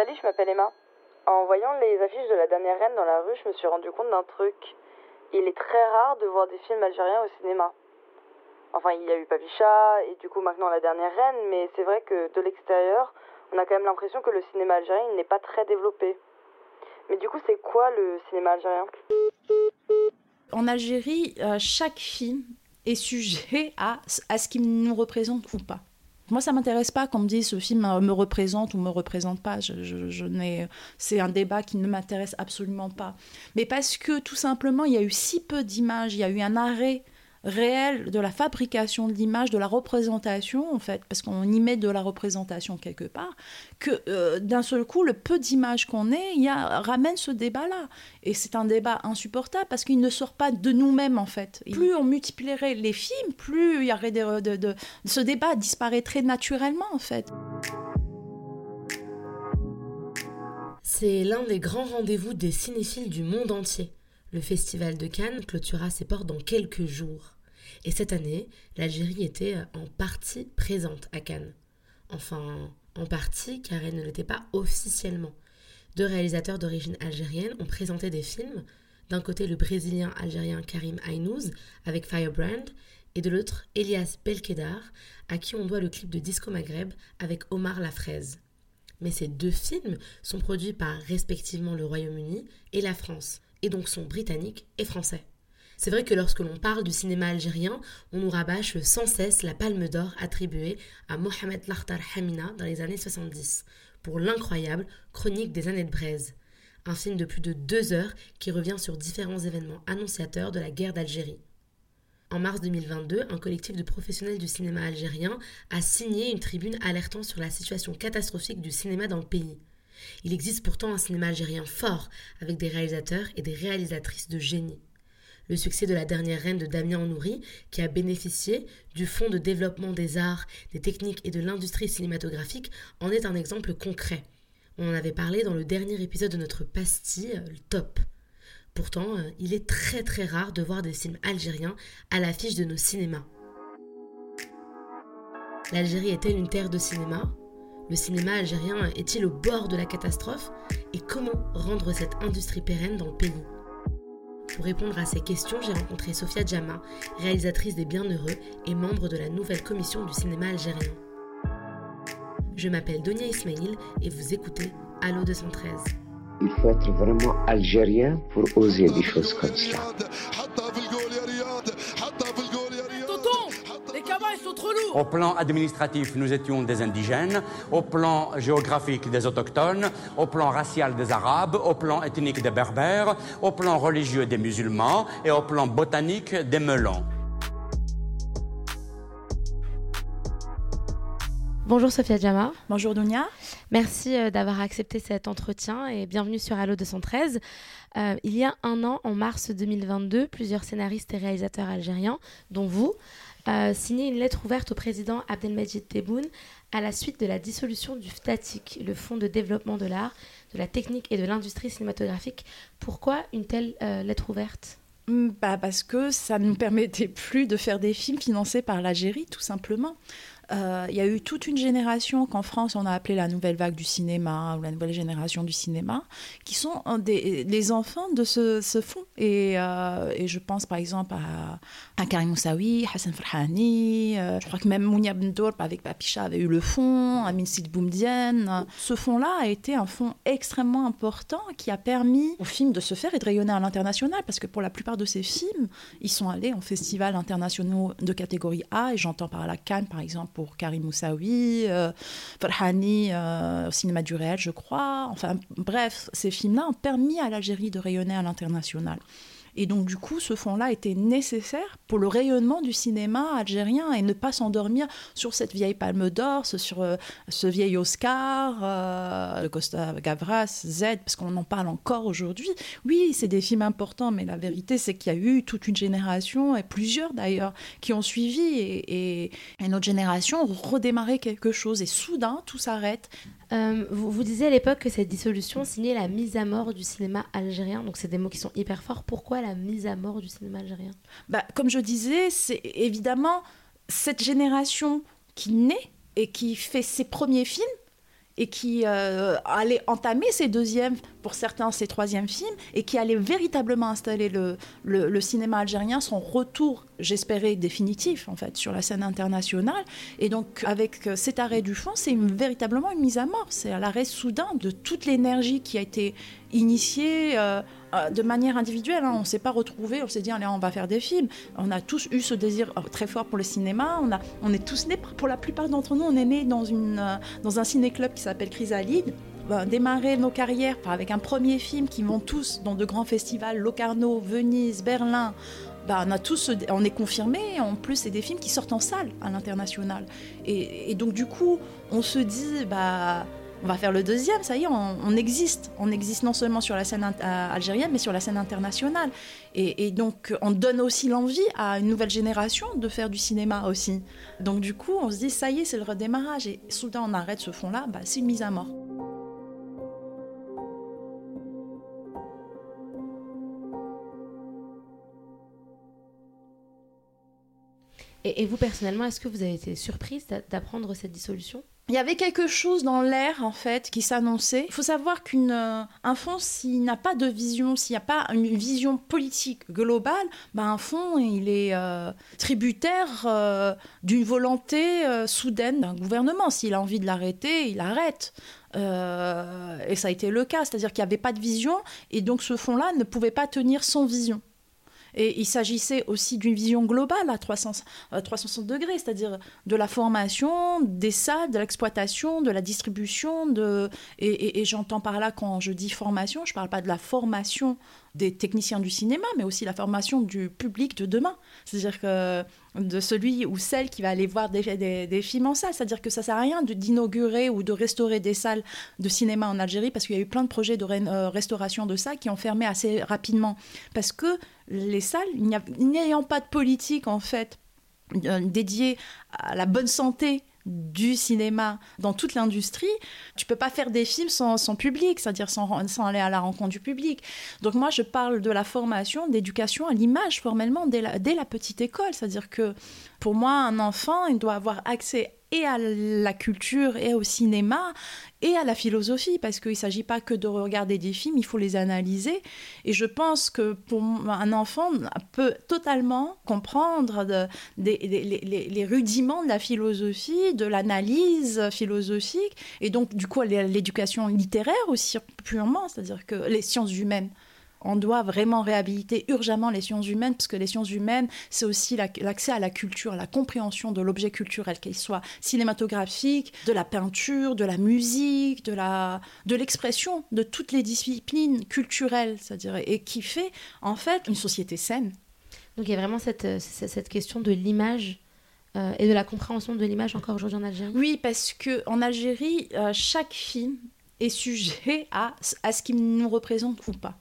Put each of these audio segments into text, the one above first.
Salut, je m'appelle Emma. En voyant les affiches de la dernière reine dans la rue, je me suis rendu compte d'un truc. Il est très rare de voir des films algériens au cinéma. Enfin, il y a eu Papicha et du coup maintenant la dernière reine, mais c'est vrai que de l'extérieur, on a quand même l'impression que le cinéma algérien n'est pas très développé. Mais du coup, c'est quoi le cinéma algérien? En Algérie, euh, chaque film est sujet à, à ce qu'il nous représente ou pas. Moi, ça m'intéresse pas qu'on me dise ce film euh, me représente ou me représente pas. C'est un débat qui ne m'intéresse absolument pas. Mais parce que tout simplement, il y a eu si peu d'images, il y a eu un arrêt réel de la fabrication de l'image, de la représentation, en fait, parce qu'on y met de la représentation quelque part, que euh, d'un seul coup, le peu d'images qu'on ait, y a, ramène ce débat-là. Et c'est un débat insupportable parce qu'il ne sort pas de nous-mêmes, en fait. Plus on multiplierait les films, plus il y aurait de, de, ce débat disparaîtrait naturellement, en fait. C'est l'un des grands rendez-vous des cinéphiles du monde entier. Le festival de Cannes clôturera ses portes dans quelques jours. Et cette année, l'Algérie était en partie présente à Cannes. Enfin, en partie car elle ne l'était pas officiellement. Deux réalisateurs d'origine algérienne ont présenté des films, d'un côté le brésilien algérien Karim Aynouz avec Firebrand, et de l'autre Elias Belkedar, à qui on doit le clip de Disco Maghreb avec Omar Lafraise. Mais ces deux films sont produits par respectivement le Royaume-Uni et la France, et donc sont britanniques et français. C'est vrai que lorsque l'on parle du cinéma algérien, on nous rabâche sans cesse la palme d'or attribuée à Mohamed Lahtar Hamina dans les années 70 pour l'incroyable Chronique des années de braise, un film de plus de deux heures qui revient sur différents événements annonciateurs de la guerre d'Algérie. En mars 2022, un collectif de professionnels du cinéma algérien a signé une tribune alertant sur la situation catastrophique du cinéma dans le pays. Il existe pourtant un cinéma algérien fort, avec des réalisateurs et des réalisatrices de génie. Le succès de la dernière reine de Damien Nourri, qui a bénéficié du Fonds de développement des arts, des techniques et de l'industrie cinématographique, en est un exemple concret. On en avait parlé dans le dernier épisode de notre pastille, le top. Pourtant, euh, il est très très rare de voir des films algériens à l'affiche de nos cinémas. L'Algérie est-elle une terre de cinéma? Le cinéma algérien est-il au bord de la catastrophe Et comment rendre cette industrie pérenne dans le pays? Pour répondre à ces questions, j'ai rencontré Sofia Djama, réalisatrice des Bienheureux et membre de la nouvelle commission du cinéma algérien. Je m'appelle Donia Ismail et vous écoutez Allo 213. Il faut être vraiment algérien pour oser des choses comme cela. Au plan administratif, nous étions des indigènes. Au plan géographique, des autochtones. Au plan racial, des arabes. Au plan ethnique, des berbères. Au plan religieux, des musulmans. Et au plan botanique, des melons. Bonjour Sophia Djama. Bonjour Dunia. Merci euh, d'avoir accepté cet entretien et bienvenue sur Allo 213. Euh, il y a un an, en mars 2022, plusieurs scénaristes et réalisateurs algériens, dont vous, signé une lettre ouverte au président Abdelmajid Tebboune à la suite de la dissolution du FTATIC, le Fonds de développement de l'art, de la technique et de l'industrie cinématographique. Pourquoi une telle euh, lettre ouverte? Hmm, bah parce que ça ne nous permettait plus de faire des films financés par l'Algérie, tout simplement. Euh, il y a eu toute une génération qu'en France on a appelé la nouvelle vague du cinéma ou la nouvelle génération du cinéma, qui sont des, des enfants de ce, ce fonds. Et, euh, et, je pense par exemple à, Karim Moussaoui, Hassan Farhani, euh, je crois que même Mounia Bendorp avec Papicha avait eu le fonds, Amin Sid Boumdienne. Ce fonds-là a été un fonds extrêmement important qui a permis aux films de se faire et de rayonner à l'international, parce que pour la plupart de ces films, ils sont allés en festivals internationaux de catégorie A, et j'entends par la Cannes par exemple pour Karim Moussaoui, euh, Farhani euh, au cinéma du réel, je crois. Enfin, bref, ces films-là ont permis à l'Algérie de rayonner à l'international. Et donc, du coup, ce fonds-là était nécessaire pour le rayonnement du cinéma algérien et ne pas s'endormir sur cette vieille palme d'or, sur euh, ce vieil Oscar, euh, Costa Gavras, Z, parce qu'on en parle encore aujourd'hui. Oui, c'est des films importants, mais la vérité, c'est qu'il y a eu toute une génération, et plusieurs d'ailleurs, qui ont suivi, et, et, et notre génération redémarré quelque chose. Et soudain, tout s'arrête euh, vous, vous, disiez à l'époque que cette dissolution signait la mise à mort du cinéma algérien. Donc, c'est des mots qui sont hyper forts. Pourquoi la mise à mort du cinéma algérien? Bah, Comme je disais, c'est évidemment cette génération qui naît et qui fait ses premiers films et qui euh, allait entamer ses deuxièmes, pour certains ses troisièmes films, et qui allait véritablement installer le, le, cinéma algérien, son retour, j'espérais, définitif en fait, sur la scène internationale. Et donc avec cet arrêt du fond, c'est véritablement une mise à mort, c'est l'arrêt soudain de toute l'énergie qui a été initiée. Euh, euh, de manière individuelle. Hein. On ne s'est pas retrouvé, on s'est dit, allez, on va faire des films. On a tous eu ce désir euh, très fort pour le cinéma. On, a, on est tous nés, pour la plupart d'entre nous, on est nés dans, une, euh, dans un ciné-club qui s'appelle Chrysalide. Ben, démarrer nos carrières avec un premier film qui vont tous dans de grands festivals, Locarno, Venise, Berlin. Ben, on est confirmé. En plus, c'est des films qui sortent en salle à l'international. Et, et, donc, du coup, on se dit, bah, on va faire le deuxième, ça y est, on, existe. On existe non seulement sur la scène euh, algérienne, mais sur la scène internationale. Et, donc, on donne aussi l'envie à une nouvelle génération de faire du cinéma aussi. Donc, du coup, on se dit, ça y est, c'est le redémarrage. Et soudain, on arrête ce fond-là, bah, c'est une mise à mort. Et vous, personnellement, est-ce que vous avez été surprise d'apprendre cette dissolution? Il y avait quelque chose dans l'air en fait qui s'annonçait. Il faut savoir qu'un euh, fonds, s'il n'a pas de vision, s'il n'y a pas une vision politique globale, ben un fonds il est euh, tributaire euh, d'une volonté soudaine d'un gouvernement. S'il a envie de l'arrêter, il arrête. et ça a été le cas, c'est-à-dire qu'il n'y avait pas de vision et donc ce fonds-là ne pouvait pas tenir sans vision. Et il s'agissait aussi d'une vision globale à 300, 360 degrés, c'est-à-dire de la formation, des salles, de l'exploitation, de la distribution. Et, j'entends par là, quand je dis formation, je ne parle pas de la formation des techniciens du cinéma, mais aussi la formation du public de demain. C'est-à-dire que de celui ou celle qui va aller voir des, films en salle. C'est-à-dire que ça ne sert à rien d'inaugurer ou de restaurer des salles de cinéma en Algérie, parce qu'il y a eu plein de projets de euh, restauration de salles qui ont fermé assez rapidement. Parce que les salles, n'ayant pas de politique en fait euh, dédiée à la bonne santé du cinéma dans toute l'industrie, tu peux pas faire des films sans, public, c'est-à-dire sans, sans, aller à la rencontre du public. Donc moi, je parle de la formation, d'éducation à l'image formellement dès la, dès la petite école, c'est-à-dire que pour moi, un enfant, il doit avoir accès et à la culture et au cinéma et à la philosophie, parce qu'il ne s'agit pas que de regarder des films, il faut les analyser. Et je pense que pour un enfant peut totalement comprendre les, rudiments de la philosophie, de l'analyse philosophique, et donc du coup l'éducation littéraire aussi purement, c'est-à-dire que les sciences humaines on doit vraiment réhabiliter urgemment les sciences humaines, parce que les sciences humaines, c'est aussi l'accès à la culture, à la compréhension de l'objet culturel, qu'il soit cinématographique, de la peinture, de la musique, de la de l'expression, de toutes les disciplines culturelles, c'est-à-dire et qui fait en fait une société saine. Donc il y a vraiment cette, cette question de l'image euh, et de la compréhension de l'image encore aujourd'hui en Algérie. Oui, parce que en Algérie, euh, chaque film est sujet à, à ce qu'il nous représente ou pas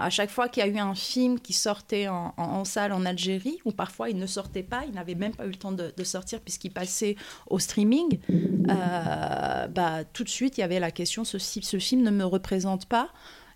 à chaque fois qu'il y a eu un film qui sortait en, salle en Algérie, ou parfois il ne sortait pas, il n'avait même pas eu le temps de, sortir puisqu'il passait au streaming, euh, bah, tout de suite il y avait la question ce, film ne me représente pas.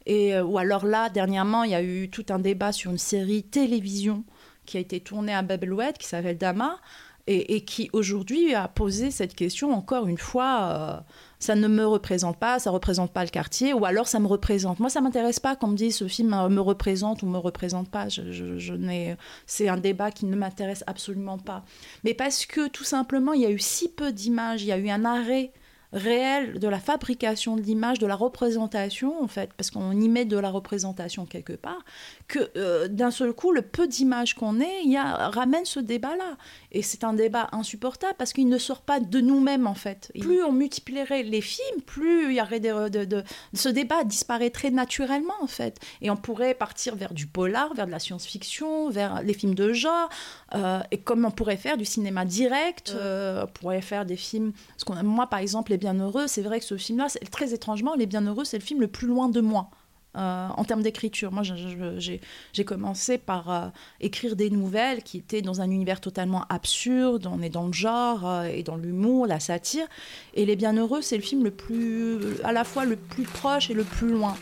Et, euh, ou alors là, dernièrement, il y a eu tout un débat sur une série télévision qui a été tournée à Babeloued, qui s'appelle Dama, et, qui aujourd'hui a posé cette question encore une fois. Euh, ça ne me représente pas, ça représente pas le quartier, ou alors ça me représente. Moi, ça m'intéresse pas qu'on me dise ce film me représente ou me représente pas. Je, je, n'ai, c'est un débat qui ne m'intéresse absolument pas. Mais parce que tout simplement, il y a eu si peu d'images, il y a eu un arrêt réel de la fabrication de l'image, de la représentation, en fait, parce qu'on y met de la représentation quelque part, que euh, d'un seul coup, le peu d'images qu'on ait, y a, ramène ce débat-là. Et c'est un débat insupportable parce qu'il ne sort pas de nous-mêmes, en fait. plus on multiplierait les films, plus il y aurait de, ce débat disparaîtrait naturellement, en fait. Et on pourrait partir vers du polar, vers de la science-fiction, vers les films de genre, euh, et comme on pourrait faire du cinéma direct, euh, on pourrait faire des films... Parce qu'on, moi, par exemple, Les Bienheureux, c'est vrai que ce film-là, très étrangement, Les Bienheureux, c'est le film le plus loin de moi. Euh, en termes d'écriture. Moi, j'ai commencé par euh, écrire des nouvelles qui étaient dans un univers totalement absurde. On est dans le genre euh, et dans l'humour, la satire. Et Les Bienheureux, c'est le film le plus, à la fois le plus proche et le plus loin.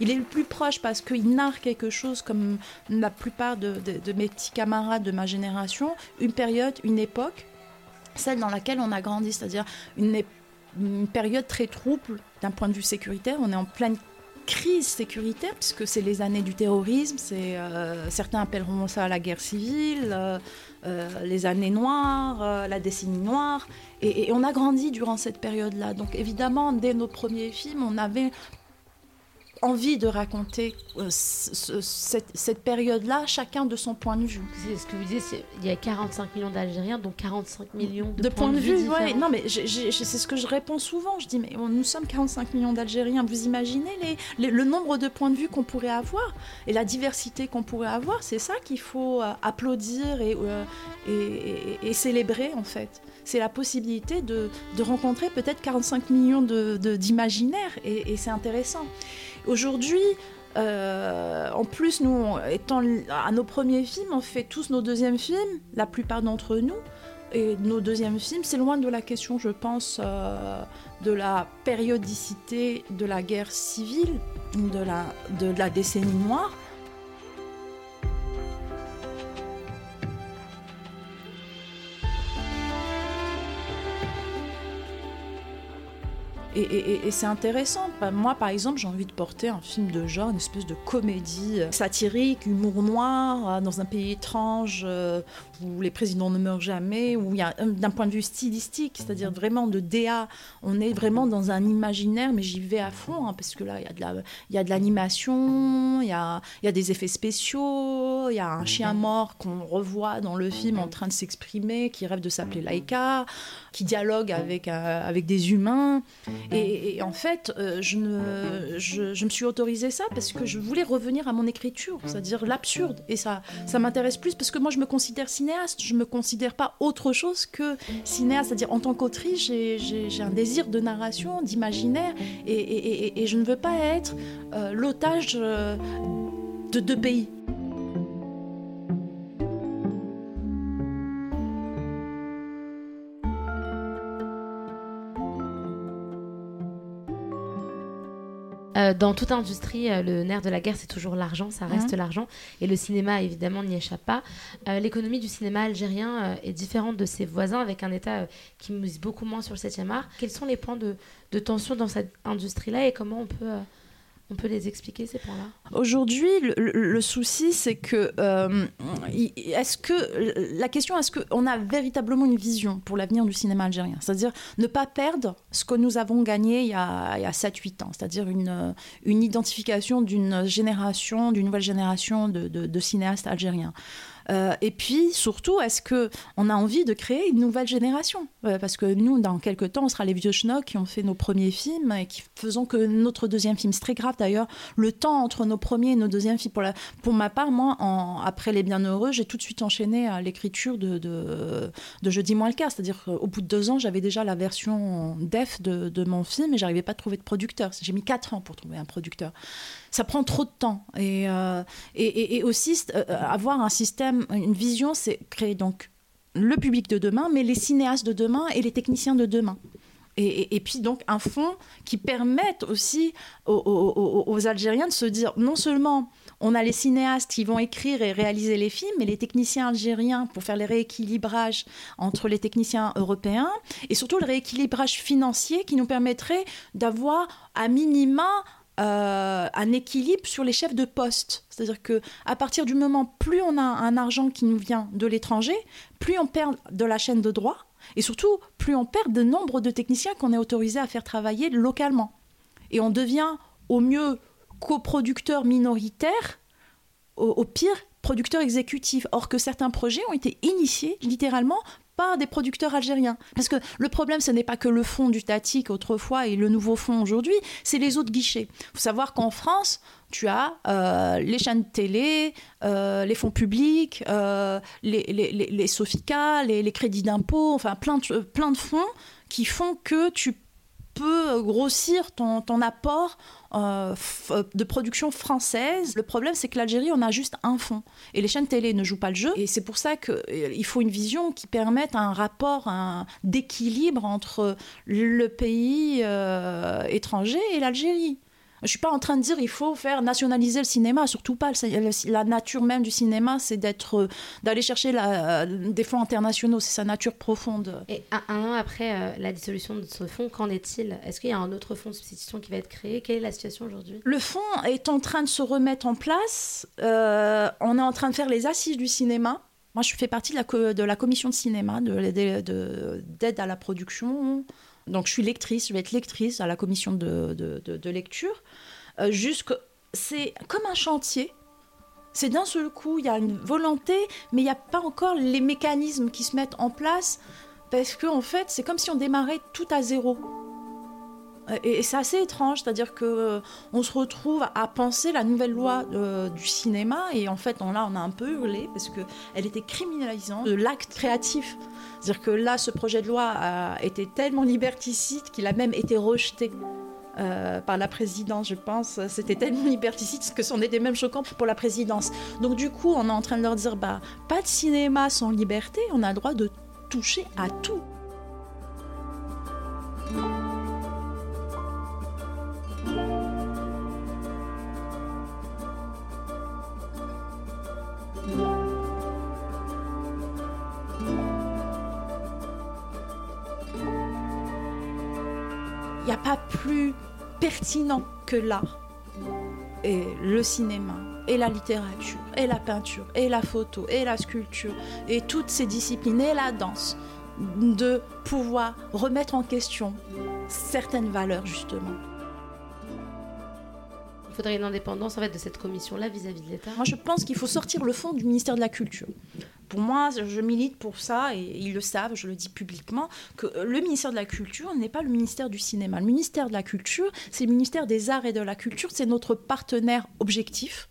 Il est le plus proche parce qu'il narre quelque chose comme la plupart de, mes petits camarades de ma génération, une période, une époque, celle dans laquelle on a grandi, c'est-à-dire une, période très trouble d'un point de vue sécuritaire. On est en pleine crise sécuritaire, puisque c'est les années du terrorisme, euh, certains appelleront ça la guerre civile, euh, euh, les années noires, la décennie noire, et, et, on a grandi durant cette période-là. Donc évidemment, dès nos premiers films, on avait envie de raconter euh, cette, période-là, chacun de son point de vue. C'est ce que vous disiez, il y a 45 millions d'Algériens, donc 45 millions de, points, de, vue. vue non, mais c'est ce que je réponds souvent. Je dis, mais nous sommes 45 millions d'Algériens. Vous imaginez les, le nombre de points de vue qu'on pourrait avoir et la diversité qu'on pourrait avoir C'est ça qu'il faut euh, applaudir et, euh, et, célébrer, en fait. C'est la possibilité de, de rencontrer peut-être 45 millions d'imaginaires et c'est intéressant. Aujourd'hui, euh, en plus, nous, étant à nos premiers films, on fait tous nos deuxièmes films, la plupart d'entre nous. Et nos deuxièmes films, c'est loin de la question, je pense, euh, de la périodicité de la guerre civile, de la, de la décennie noire. Et, c'est intéressant. Moi, par exemple, j'ai envie de porter un film de genre, une espèce de comédie euh, satirique, humour noir, euh, dans un pays étrange euh, où les présidents ne meurent jamais, où il y a, d'un point de vue stylistique, c'est-à-dire vraiment de DA, on est vraiment dans un imaginaire, mais j'y vais à fond, hein, parce que là, il y a de, la, il y a l'animation, y a des effets spéciaux, il y a un chien mort qu'on revoit dans le film en train de s'exprimer, qui rêve de s'appeler Laika, qui dialogue avec, avec des humains. Et, en fait, euh, je, ne, me suis autorisé ça parce que je voulais revenir à mon écriture, c'est-à-dire l'absurde. Et ça, ça m'intéresse plus parce que moi, je me considère cinéaste. Je me considère pas autre chose que cinéaste. C'est-à-dire, en tant qu'autrice, j'ai un désir de narration, d'imaginaire. Et, je ne veux pas être euh, l'otage euh, de deux pays. Euh, dans toute industrie, euh, le nerf de la guerre, c'est toujours l'argent, ça reste mhm. l'argent. Et le cinéma, évidemment, n'y échappe pas. Euh, l'économie du cinéma algérien est différente de ses voisins, avec un État qui mise beaucoup moins sur le 7e art. Quels sont les points de, de tension dans cette industrie-là et comment on peut on peut les expliquer ces points-là? Aujourd'hui, le, souci, c'est que euh, est-ce que la question est-ce qu'on a véritablement une vision pour l'avenir du cinéma algérien? C'est-à-dire ne pas perdre ce que nous avons gagné il y a, a 7-8 ans, c'est-à-dire une, identification d'une génération, d'une nouvelle génération de cinéastes algériens. Euh, et puis, surtout, est-ce qu'on a envie de créer une nouvelle génération? Euh, Parce que nous, dans quelques temps, on sera les vieux schnocks qui ont fait nos premiers films et qui faisons que notre deuxième film, c'est très grave d'ailleurs, le temps entre nos premiers et nos deuxièmes films. Pour, ma part, moi, après Les Bienheureux, j'ai tout de suite enchaîné à l'écriture de, de, de moins le cas. C'est-à-dire qu'au bout de deux ans, j'avais déjà la version def de, de mon film et j'arrivais pas à trouver de producteur. J'ai mis quatre ans pour trouver un producteur ça prend trop de temps. Et, euh, et, aussi, euh, avoir un système, une vision, c'est créer donc le public de demain, mais les cinéastes de demain et les techniciens de demain. Et, et, puis donc un fonds qui permette aussi aux, aux, Algériens de se dire non seulement on a les cinéastes qui vont écrire et réaliser les films, mais les techniciens algériens pour faire les rééquilibrages entre les techniciens européens et surtout le rééquilibrage financier qui nous permettrait d'avoir à minima euh, un équilibre sur les chefs de poste. C'est-à-dire que à partir du moment plus on a un argent qui nous vient de l'étranger, plus on perd de la chaîne de droit et surtout plus on perd de nombre de techniciens qu'on est autorisé à faire travailler localement. Et on devient au mieux coproducteur minoritaire, au pire producteur exécutif. Or que certains projets ont été initiés littéralement des producteurs algériens. Parce que le problème, ce n'est pas que le fond du Tatik autrefois et le nouveau fond aujourd'hui, c'est les autres guichets. Il faut savoir qu'en France, tu as euh, les chaînes de télé, euh, les fonds publics, euh, les, les, les, les, les, crédits d'impôt, enfin plein de, plein de fonds qui font que tu peux grossir ton, apport euh, de production française. Le problème, c'est que l'Algérie, on a juste un fond. Et les chaînes télé ne jouent pas le jeu. Et c'est pour ça qu'il euh, faut une vision qui permette un rapport d'équilibre entre le pays euh, étranger et l'Algérie. Je suis pas en train de dire il faut faire nationaliser le cinéma, surtout pas. La nature même du cinéma, c'est d'être, d'aller chercher la, des fonds internationaux, c'est sa nature profonde. Et un, an après euh, la dissolution de ce fonds, qu'en est-il? Est-ce qu'il y a un autre fonds de substitution qui va être créé? Quelle est la situation aujourd'hui? Le fonds est en train de se remettre en place. Euh, on est en train de faire les assises du cinéma. Moi, je fais partie de la, de la commission de cinéma, d'aide de, de, à la production. Donc, je suis lectrice, je vais être lectrice à la commission de, de lecture. Euh, jusque, c'est comme un chantier. C'est d'un seul coup, il y a une volonté, mais il n'y a pas encore les mécanismes qui se mettent en place, parce qu'en en fait, c'est comme si on démarrait tout à zéro. Et, c'est assez étrange, c'est-à-dire que euh, on se retrouve à penser la nouvelle loi euh, du cinéma et en fait on, là on a un peu hurlé parce que elle était criminalisante de l'acte créatif. C'est-à-dire que là ce projet de loi a été tellement liberticide qu'il a même été rejeté. Euh, par la présidence, je pense. C'était tellement liberticide que c'en était même choquant pour la présidence. Donc du coup, on est en train de leur dire, bah, pas de cinéma sans liberté, on a le droit de toucher à tout. Pas plus pertinent que l'art et le cinéma et la littérature et la peinture et la photo et la sculpture et toutes ces disciplines et la danse de pouvoir remettre en question certaines valeurs justement. Il faudrait une indépendance en fait de cette commission-là vis-à-vis de l'État. Moi, je pense qu'il faut sortir le fond du ministère de la Culture pour moi, je milite pour ça, et ils le savent, je le dis publiquement, que le ministère de la Culture n'est pas le ministère du cinéma. Le ministère de la Culture, c'est le ministère des Arts et de la Culture, c'est notre partenaire objectif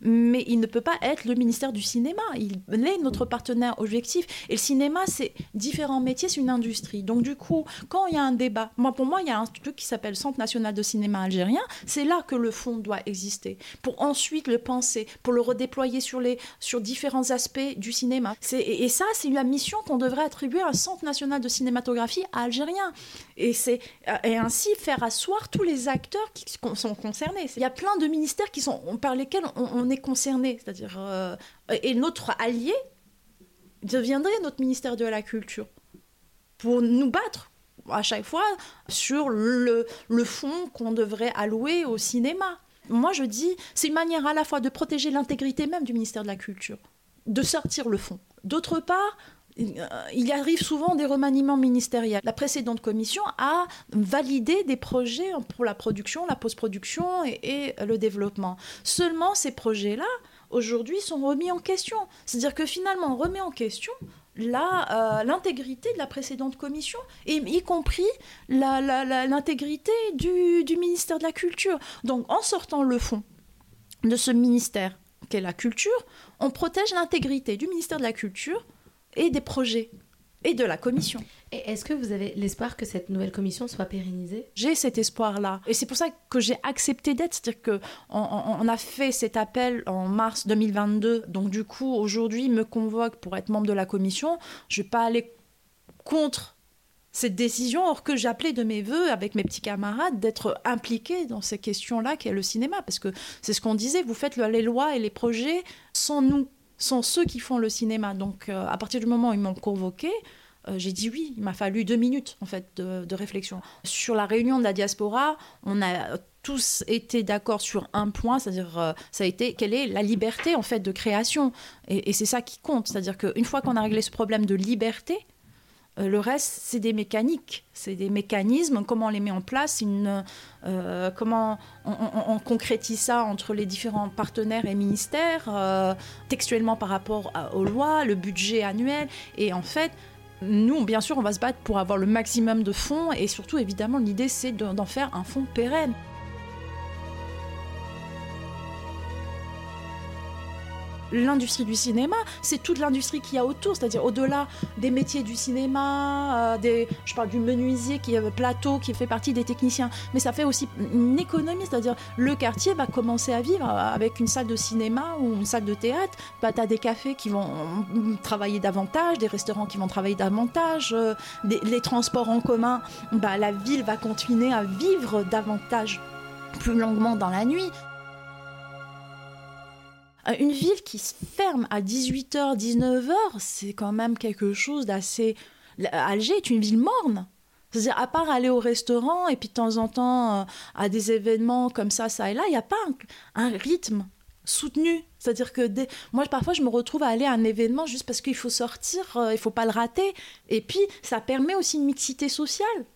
mais il ne peut pas être le ministère du cinéma. Il est notre partenaire objectif. Et le cinéma, c'est différents métiers, c'est une industrie. Donc du coup, quand il y a un débat, moi pour moi, il y a un truc qui s'appelle Centre national de cinéma algérien. C'est là que le fonds doit exister pour ensuite le penser, pour le redéployer sur les sur différents aspects du cinéma. Et, et ça, c'est la mission qu'on devrait attribuer à un Centre national de cinématographie algérien. Et et ainsi faire asseoir tous les acteurs qui sont concernés. Il y a plein de ministères qui sont par lesquels on concerné, c'est-à-dire euh, et notre allié deviendrait notre ministère de la Culture pour nous battre à chaque fois sur le, le fonds qu'on devrait allouer au cinéma. Moi, je dis, c'est une manière à la fois de protéger l'intégrité même du ministère de la Culture, de sortir le fonds. D'autre part, il arrive souvent des remaniements ministériels. La précédente commission a validé des projets pour la production, la post-production et, le développement. Seulement ces projets-là, aujourd'hui, sont remis en question. C'est-à-dire que finalement, on remet en question euh, l'intégrité de la précédente commission, et y compris l'intégrité du, du ministère de la Culture. Donc en sortant le fond de ce ministère qu'est la culture, on protège l'intégrité du ministère de la Culture, et des projets et de la commission. Et est-ce que vous avez l'espoir que cette nouvelle commission soit pérennisée? J'ai cet espoir-là. Et c'est pour ça que j'ai accepté d'être. C'est-à-dire qu'on on a fait cet appel en mars 2022. Donc du coup, aujourd'hui, me convoque pour être membre de la commission. Je ne vais pas aller contre cette décision, or que j'appelais de mes voeux avec mes petits camarades d'être impliqués dans ces questions-là qu'est le cinéma. Parce que c'est ce qu'on disait, vous faites les lois et les projets sans nous sont ceux qui font le cinéma. Donc, euh, à partir du moment où ils m'ont convoqué, euh, j'ai dit oui. Il m'a fallu deux minutes, en fait, de, réflexion. Sur la réunion de la diaspora, on a tous été d'accord sur un point, c'est-à-dire, euh, ça a été quelle est la liberté, en fait, de création. Et, c'est ça qui compte. C'est-à-dire qu'une fois qu'on a réglé ce problème de liberté, le reste, c'est des mécaniques, c'est des mécanismes, comment on les met en place, euh, comment on, concrétise ça entre les différents partenaires et ministères, euh, textuellement par rapport aux lois, le budget annuel. Et en fait, nous, bien sûr, on va se battre pour avoir le maximum de fonds et surtout, évidemment, l'idée, c'est d'en faire un fonds pérenne. L'industrie du cinéma, c'est toute l'industrie qu'il y a autour, c'est-à-dire au-delà des métiers du cinéma, euh, des, je parle du menuisier qui euh, plateau, qui fait partie des techniciens, mais ça fait aussi une économie, c'est-à-dire le quartier va commencer à vivre euh, avec une salle de cinéma ou une salle de théâtre, bah, tu as des cafés qui vont travailler davantage, des restaurants qui vont travailler davantage, les transports en commun, bah, la ville va continuer à vivre davantage plus longuement dans la nuit. Euh, une ville qui se ferme à 18h, 19h, c'est quand même quelque chose d'assez... Alger est une ville morne. C'est-à-dire, à part aller au restaurant et puis de temps en temps euh, à des événements comme ça, ça et là, il n'y a pas un, rythme soutenu. C'est-à-dire que moi, parfois, je me retrouve à aller à un événement juste parce qu'il faut sortir, euh, il faut pas le rater. Et puis, ça permet aussi une mixité sociale.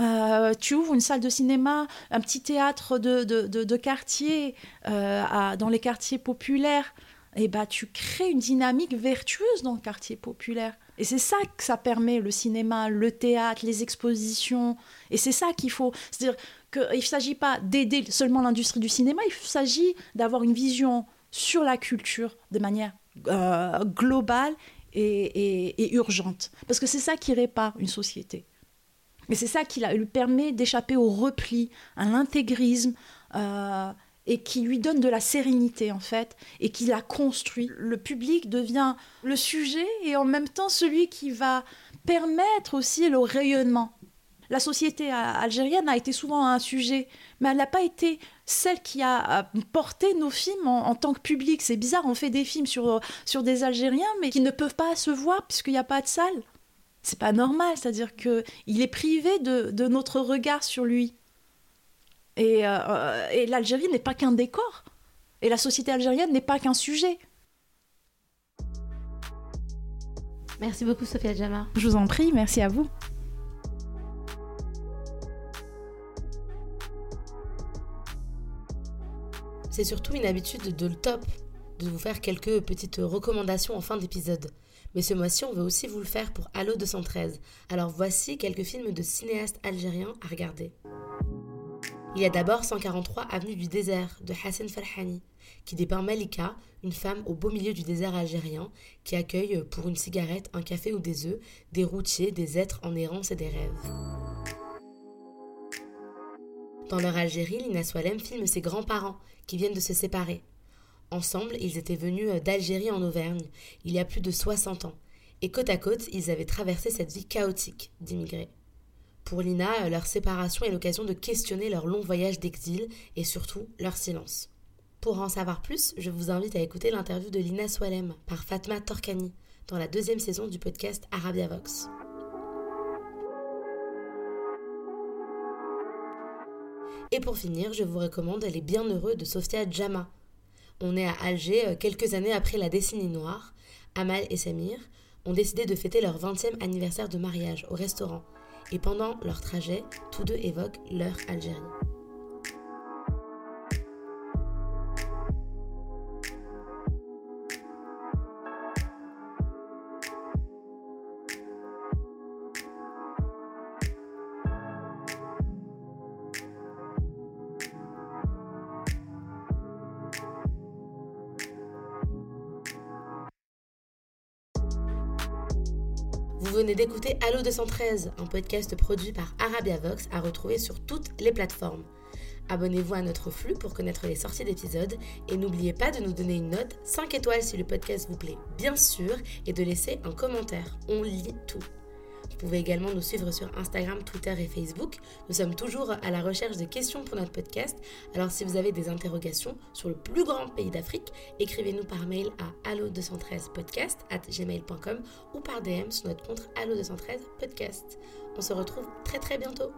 Euh, tu ouvres une salle de cinéma, un petit théâtre de, quartier dans les quartiers populaires, et bah, tu crées une dynamique vertueuse dans le quartier populaire. Et c'est ça que ça permet, le cinéma, le théâtre, les expositions. Et c'est ça qu'il faut. C'est-à-dire qu'il ne s'agit pas d'aider seulement l'industrie du cinéma, il s'agit d'avoir une vision sur la culture de manière euh, globale et, urgente. Parce que c'est ça qui répare une société. Et c'est ça qui lui permet d'échapper au repli, à l'intégrisme. Euh, et qui lui donne de la sérénité en fait et qui la construit. Le public devient le sujet et en même temps celui qui va permettre aussi le rayonnement. La société algérienne a été souvent un sujet, mais elle n'a pas été celle qui a porté nos films en, tant que public. C'est bizarre, on fait des films sur, sur des Algériens, mais qui ne peuvent pas se voir puisqu'il n'y a pas de salle. C'est pas normal, c'est-à-dire qu'il est privé de, de notre regard sur lui. Euh, et, l'Algérie n'est pas qu'un décor. Et la société algérienne n'est pas qu'un sujet. Merci beaucoup, Sophia Djama. Je vous en prie, merci à vous. C'est surtout une habitude de le top de vous faire quelques petites recommandations en fin d'épisode. Mais ce mois-ci, on veut aussi vous le faire pour Allo 213. Alors voici quelques films de cinéastes algériens à regarder. Il y a d'abord 143 Avenue du désert de Hassan Farhani, qui dépeint Malika, une femme au beau milieu du désert algérien, qui accueille pour une cigarette, un café ou des œufs, des routiers, des êtres en errance et des rêves. Dans leur Algérie, Lina Swalem filme ses grands-parents, qui viennent de se séparer. Ensemble, ils étaient venus d'Algérie en Auvergne, il y a plus de 60 ans, et côte à côte, ils avaient traversé cette vie chaotique d'immigrés. Pour Lina, leur séparation est l'occasion de questionner leur long voyage d'exil et surtout leur silence. Pour en savoir plus, je vous invite à écouter l'interview de Lina Swalem par Fatma Torkani dans la deuxième saison du podcast Arabia Vox. Et pour finir, je vous recommande Les Bienheureux de Sofia Djama. On est à Alger euh, quelques années après la décennie noire. Amal et Samir ont décidé de fêter leur 20e anniversaire de mariage au restaurant et pendant leur trajet, tous deux évoquent leur Algérie. Vous venez d'écouter Allo 213, un podcast produit par Arabia Vox à retrouver sur toutes les plateformes. Abonnez-vous à notre flux pour connaître les sorties d'épisodes et n'oubliez pas de nous donner une note 5 étoiles si le podcast vous plaît, bien sûr, et de laisser un commentaire. On lit tout. Vous pouvez également nous suivre sur Instagram, Twitter et Facebook. Nous sommes toujours à la recherche de questions pour notre podcast. Alors si vous avez des interrogations sur le plus grand pays d'Afrique, écrivez-nous par mail à allo213podcast at gmail.com ou par DM sur notre compte allo213podcast. On se retrouve très très bientôt.